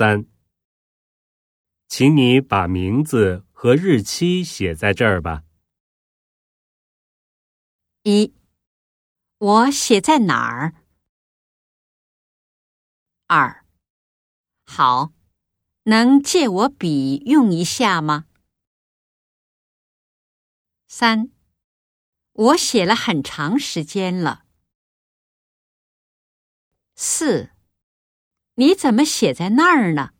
三，请你把名字和日期写在这儿吧。一，我写在哪儿？二，好，能借我笔用一下吗？三，我写了很长时间了。四，你怎么写在那儿呢？